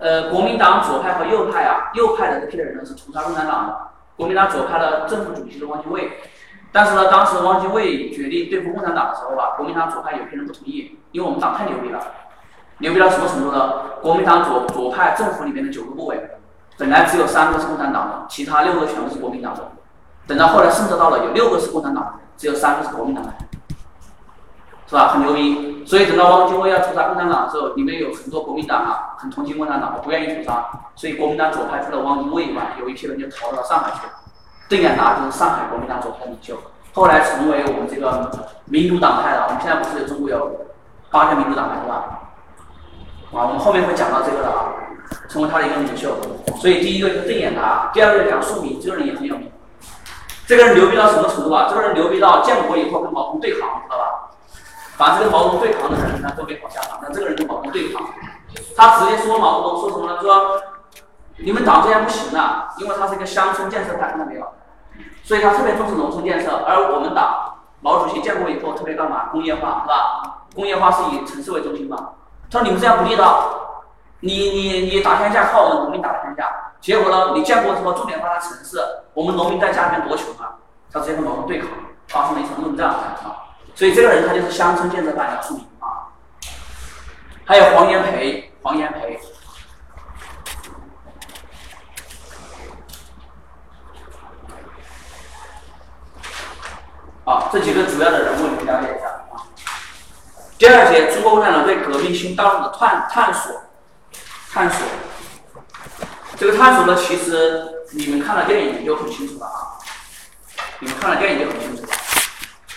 [SPEAKER 1] 呃，国民党左派和右派啊，右派的这批人呢是屠杀共产党的。国民党左派的政府主席是汪精卫，但是呢，当时汪精卫决定对付共产党的时候吧，国民党左派有批人不同意，因为我们党太牛逼了，牛逼到什么程度呢？国民党左左派政府里面的九个部委，本来只有三个是共产党的，其他六个全部是国民党的。等到后来甚至到了有六个是共产党，只有三个是国民党的。是吧？很牛逼，所以等到汪精卫要屠杀共产党的时候，里面有很多国民党啊，很同情共产党，不愿意屠杀，所以国民党左派除了汪精卫以外，有一批人就逃到了上海去了。邓演达就是上海国民党左派领袖，后来成为我们这个民主党派的。我们现在不是有中国有八个民主党派是吧？啊，我们后面会讲到这个的啊，成为他的一个领袖。所以第一个就是邓演达，第二个梁漱溟，这个人也很有名。这个人牛逼到什么程度啊？这个人牛逼到建国以后跟毛泽东对抗，知道吧？凡是跟毛泽东对抗的人，那都没好下场。那这个人跟毛泽东对抗，他直接说毛泽东说什么呢？说你们党这样不行啊，因为他是一个乡村建设派，看到没有？所以他特别重视农村建设。而我们党毛主席建国以后特别干嘛？工业化，是吧？工业化是以城市为中心嘛。他说你们这样不地道，你你你打天下靠我们农民打天下，结果呢，你建国之后重点发展城市，我们农民在家里面多穷啊！他直接跟毛泽东对抗，发生了一场论战啊。所以这个人他就是乡村建设派的著名啊，还有黄炎培，黄炎培，啊，这几个主要的人物你们了解一下啊。第二节，中国共产党对革命新道路的探探索，探索，这个探索呢，其实你们看了电影就很清楚了啊，你们看了电影就很清楚了。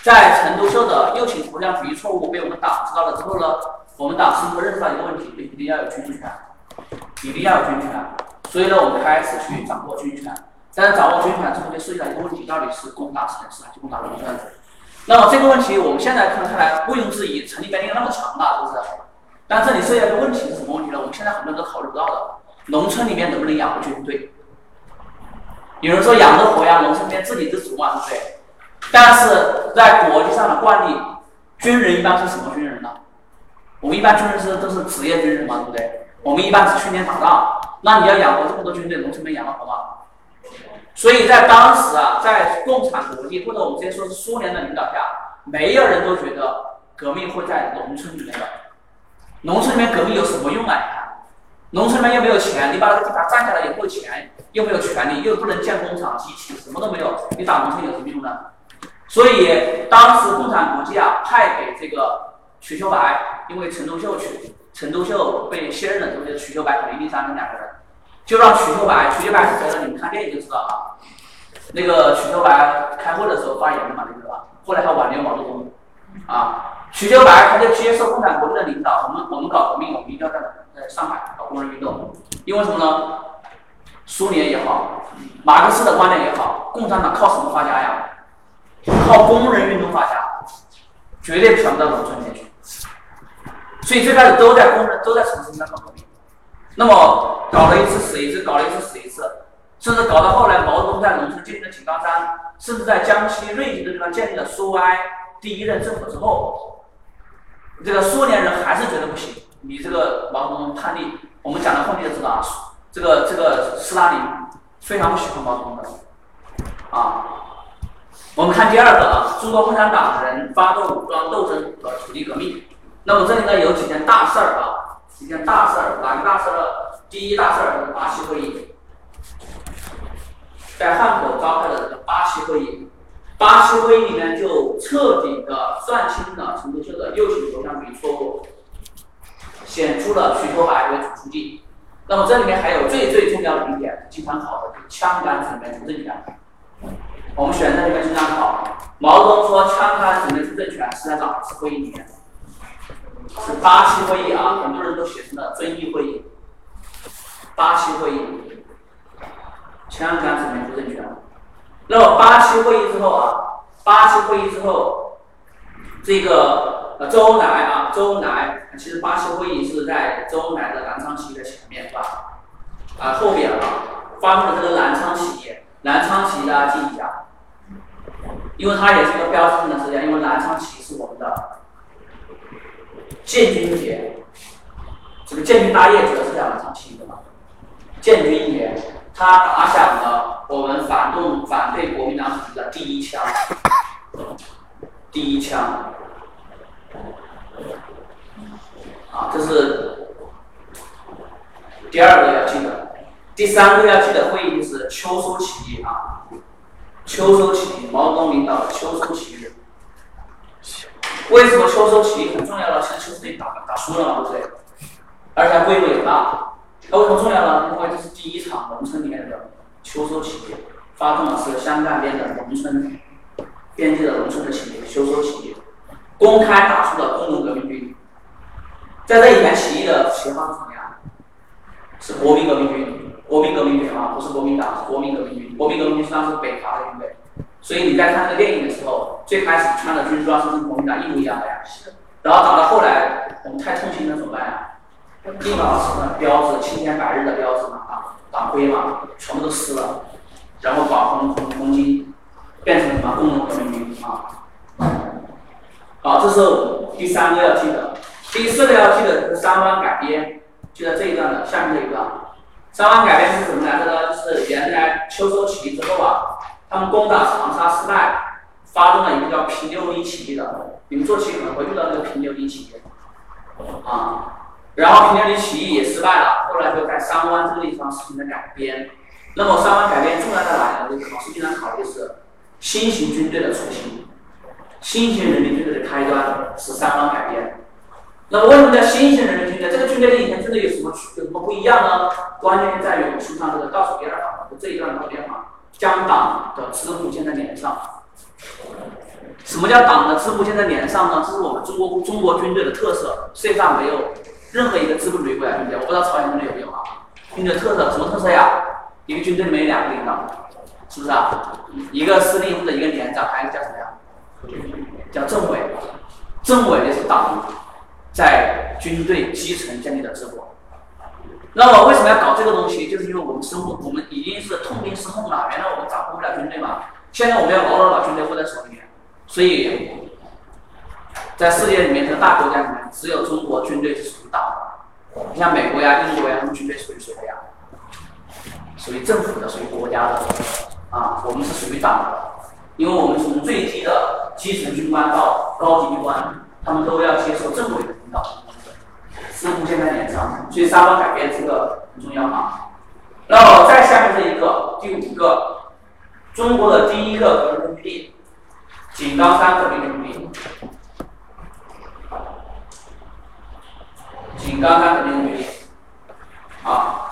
[SPEAKER 1] 在陈独秀的右倾图像主义错误被我们党知道了之后呢，我们党深刻认识到一个问题，就一定要有军权，一定要有军权。所以呢，我们开始去掌握军权。但是掌握军权之后，就涉及到一个问题，到底是攻打城市还是攻打农村？那么这个问题我们现在看看来毋庸置疑，成立编定那么长了，是不是？但这里涉及到一个问题是什么问题呢？我们现在很多人都考虑不到的，农村里面能不能养活军队？有人说养得活呀，农村里面自给自足嘛，对不对？但是在国际上的惯例，军人一般是什么军人呢？我们一般军人是都是职业军人嘛，对不对？我们一般是训练打仗，那你要养活这么多军队，农村没养得活吗？所以在当时啊，在共产国际或者我们直接说是苏联的领导下，没有人都觉得革命会在农村里面的。农村里面革命有什么用啊？农村里面又没有钱，你把那个地方占下来也没有钱，又没有权利，又不能建工厂、机器，什么都没有，你打农村有什么用呢？所以当时共产国际啊，派给这个瞿秋白，因为陈独秀去，陈独秀被卸任的时候，就瞿秋白和林立三这两个人，就让瞿秋白，瞿秋白是谁呢？你们看电影就知道啊。那个瞿秋白开会的时候发言的嘛，那个吧？后来他挽留毛泽东，啊。瞿秋白他就接受共产国际的领导，我们我们搞革命，我们一定要在在上海搞工人运动，因为什么呢？苏联也好，马克思的观点也好，共产党靠什么发家呀？靠工人运动发家，绝对想不到农村里面去。所以最开始都在工人都在城市里面搞，那么搞了一次死一次，搞了一次死一次，甚至搞到后来毛泽东在农村建立了井冈山，甚至在江西瑞金的地方建立了苏维埃第一任政府之后。这个苏联人还是觉得不行，你这个毛泽东叛逆，我们讲到后面就知道啊，这个这个斯大林非常不喜欢毛泽东的啊。我们看第二个啊，中国共产党人发动武装斗争和土地革命。那么这里呢有几件大事儿啊，几件大事儿，哪个大事儿？第一大事儿是八七会议，在汉口召开的这个八七会议。八七会议里面就彻底的算清了陈独秀的右倾投降主义错误，选出了瞿秋白为总书记。那么这里面还有最最重要的一点，经常考的枪杆子里面出政权。我们选择里面经常考，毛泽东说枪杆子面出政权是在哪是会议里面？是八七会议啊，很多人都写成了遵义会议。八七会议，枪杆子面出政权。那么八七会议之后啊，八七会议之后，这个呃周恩来啊，周恩来其实八七会议是在周恩来的南昌起义的前面是吧？啊后边啊，发动了这个南昌起义，南昌起义大家记一下，因为它也是一个标志性的事件，因为南昌起义是我们的建军节，这个建军大业主要是在南昌起义的嘛，建军节。他打响了我们反动反对国民党统治的第一枪，第一枪，啊，这是第二个要记得，第三个要记得会议秋收起义啊，秋收起义，毛泽东领导的秋收起义。为什么秋收起义很重要呢？其实秋收起义打打输了嘛，对不对？而且规模也大。它为什么重要呢？因为这是第一场农村里面的秋收起义，发动的是湘赣边的农村边界的农村的起义，秋收起义，公开打出了工农革命军。在这以前，起义的旗号是什么呀？是国民革命军，国民革命军啊，不是国民党，是国民革命军。国民革命军实际上是北伐的军队，所以你在看这个电影的时候，最开始穿的军装是跟国民党一模一样的呀。然后打到后来，我们太痛心了，怎么办呀？立马什么标志，青天白日的标志嘛，啊，党徽嘛，全部都撕了，然后把红红红军变成什么工农革命军啊？好，这是第三个要记得，第四个要记得是三湾改编，就在这一段的下面这一段。三湾改编是什么来的呢？就是原来秋收起义之后啊，他们攻打长沙失败，发动了一个叫平六一起义的，你们做起可能会遇到那个平六一起义，啊。然后平六一起义也失败了，后来就在三湾这个地方实行了改编。那么三湾改编重要在哪里呢？考试经常考的是新型军队的雏形，新型人民军队的开端是三湾改编。那为什么叫新型人民军队？这个军队跟以前军队有什么区有什么不一样呢？关键在于我们书上这个倒数第二行的这一段的编码，将党的支部建在脸上。什么叫党的支部建在脸上呢？这是我们中国中国军队的特色，世界上没有。任何一个支部旅过来，对不对？我不知道朝鲜军队有没有啊？军队特色什么特色呀？一个军队里面有两个领导，是不是啊？一个司令或者一个连长，还有一个叫什么呀？叫政委，政委就是党在军队基层建立的治国。那么为什么要搞这个东西？就是因为我们生活，我们已经是痛定思痛了。原来我们掌控不了军队嘛，现在我们要牢牢把军队握在手里面。所以，在世界里面这大国家里面，只有中国军队是属于党的。你像美国呀、英国呀，他们军队属于谁的呀？属于政府的，属于国家的。啊，我们是属于党的，因为我们从最低的基层军官到高级军官，他们都要接受政委的好。似乎现在脸上，所以三观改变这个很重要啊。那么再下面这一个，第五个，中国的第一个革命根据地——井冈山革命根据地。井冈山革命根据地，啊。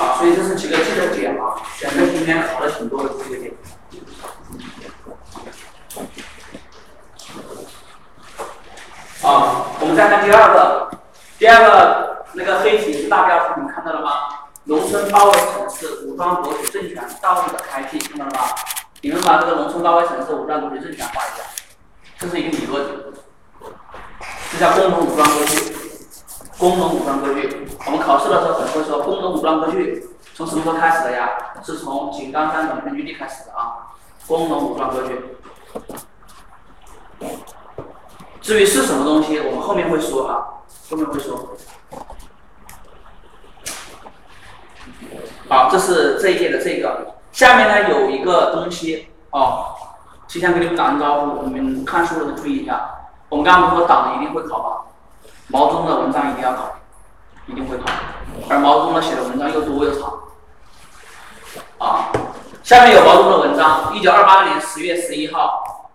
[SPEAKER 1] 啊，所以这是几个记的点啊，选择题里面考了挺多的这个点。啊，我们再看第二个，第二个那个黑体是大标题，你们看到了吗？农村包围城市，武装夺取政权，道路的开辟，看到了吗？你们把这个农村包围城市，武装夺取政权画一下，这是一个理论，这叫工农武装割据。工农武装割据，我们考试的时候可能会说，工农武装割据从什么时候开始的呀？是从井冈山的根据地开始的啊。工农武装割据，至于是什么东西，我们后面会说啊，后面会说。好，这是这一页的这个，下面呢有一个东西哦，提前给你们打声招呼，你们看书的人注意一下，我们刚刚不是说党一定会考吗？毛泽东的文章一定要考，一定会考，而毛泽东的写的文章又多又长，啊，下面有毛泽东的文章，一九二八年十月十一号，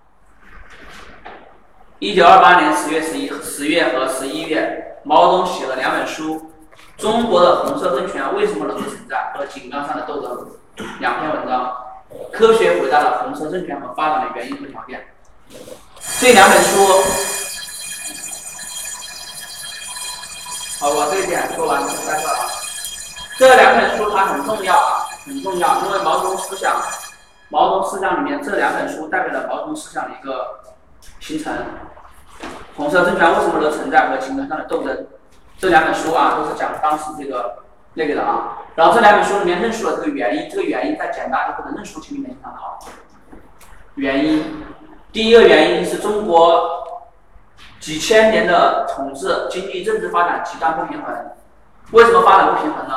[SPEAKER 1] 一九二八年十月十一十月和十一月，毛泽东写了两本书，《中国的红色政权为什么能够存在》和《井冈山的斗争》两篇文章，科学回答了红色政权和发展的原因和条件，这两本书。好，我这一点说完就在这啊。这两本书它很重要啊，很重要，因为毛泽东思想，毛泽东思想里面这两本书代表了毛泽东思想的一个形成。红色政权为什么能存在和形成上的斗争，这两本书啊都是讲当时这个那个的啊。然后这两本书里面论述了这个原因，这个原因在简单的或者论述题里面经常考。原因，第一个原因是中国。几千年的统治，经济政治发展极端不平衡。为什么发展不平衡呢？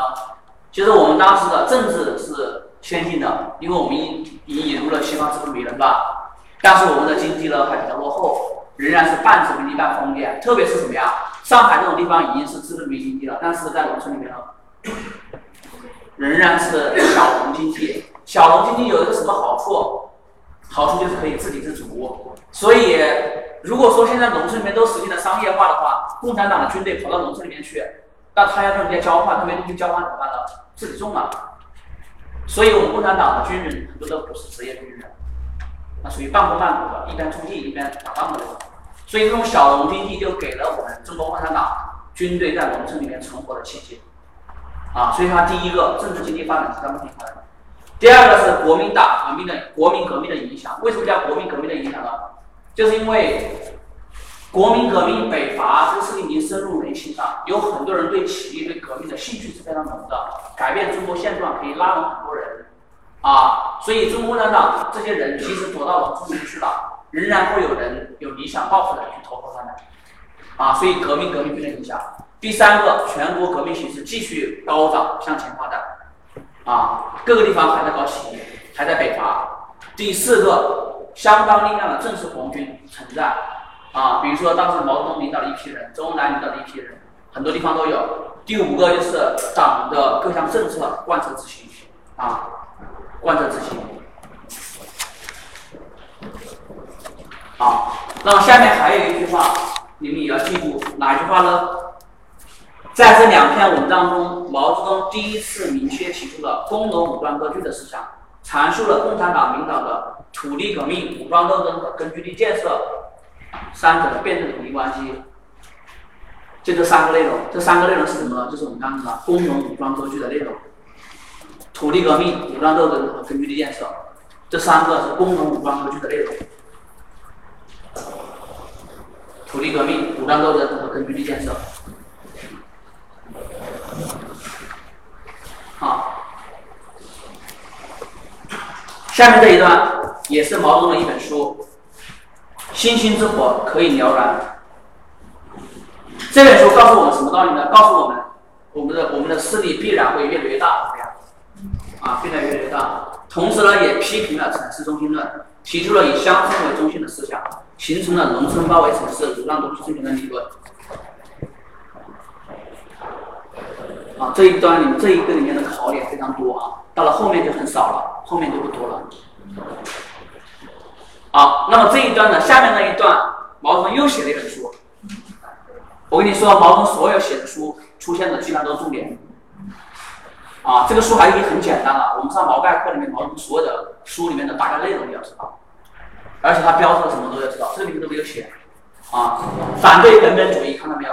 [SPEAKER 1] 其实我们当时的政治是先进的，因为我们已已引入了西方资本主义，对吧？但是我们的经济呢还比较落后，仍然是半殖民地半封建。特别是什么呀？上海这种地方已经是资本主义经济了，但是在农村里面呢，仍然是小农经济。小农经济有一个什么好处？好处就是可以自给自足。所以。如果说现在农村里面都实行了商业化的话，共产党的军队跑到农村里面去，那他要跟人家交换，他没东西交换怎么办呢？自己种啊。所以我们共产党的军人很多都不是职业军人，那属于半工半读的，一边种地一边打仗的那种。所以这种小农经济就给了我们中国共产党军队在农村里面存活的契机。啊，所以它第一个政治经济发展极端不平衡。第二个是国民党革命的国民革命的影响。为什么叫国民革命的影响呢？就是因为国民革命北伐这个事情已经深入人心了，有很多人对起义、对革命的兴趣是非常浓的，改变中国现状可以拉拢很多人，啊，所以中国共产党这些人即使躲到农村里面去了，仍然会有人有理想抱负的去投靠他们，啊，所以革命革命非常影响。第三个，全国革命形势继续高涨向前发展，啊，各个地方还在搞起义，还在北伐。第四个。相当力量的正式红军存在，啊，比如说当时毛泽东领导的一批人，周恩来领导的一批人，很多地方都有。第五个就是党的各项政策贯彻执行，啊，贯彻执行。好，那么下面还有一句话，你们也要记住，哪句话呢？在这两篇文章中，毛泽东第一次明确提出了工农武装割据的思想。阐述了共产党领导的土地革命、武装斗争和根据地建设三者的辩证统一关系。就这三个内容，这三个内容是什么呢？就是我们刚刚的工农武装割据的内容，土地革命、武装斗争和根据地建设，这三个是工农武装割据的内容。土地革命、武装斗争和根据地建设。好，下面这一段也是毛泽东的一本书，《星星之火可以燎原》。这本书告诉我们什么道理呢？告诉我们，我们的我们的势力必然会越来越大，这样，啊，变得越来越大。同时呢，也批评了城市中心论，提出了以乡村为中心的思想，形成了农村包围城市、让都市生存的理论。啊，这一段里这一个里面的考点非常多啊，到了后面就很少了，后面就不多了。好，那么这一段呢，下面那一段，毛泽东又写了一本书。我跟你说，毛泽东所有写的书出现的基本上都是重点。啊，这个书还已经很简单了，我们上毛概课里面，毛泽东所有的书里面的大概内容你要知道，而且他标注了什么都要知道，这里面都没有写。啊，反对本本主义，看到没有？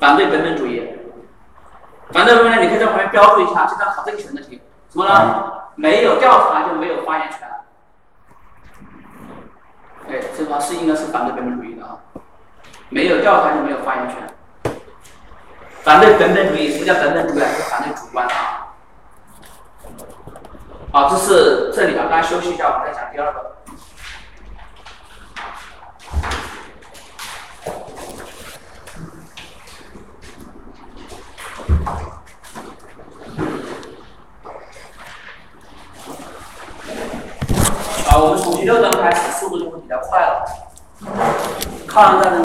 [SPEAKER 1] 反对本本主义，反对本本主义，你可以在旁边标注一下，经常考这个选择题。什么呢？没有调查就没有发言权。哎，这句话是应该是反对本本主义的啊。没有调查就没有发言权。反对本本主义，什么叫本本主义啊？是反对主观啊。好，这是这里啊，大家休息一下，我们再讲第二个。好，我们从第六章开始，速度就会比较快了。抗日战争。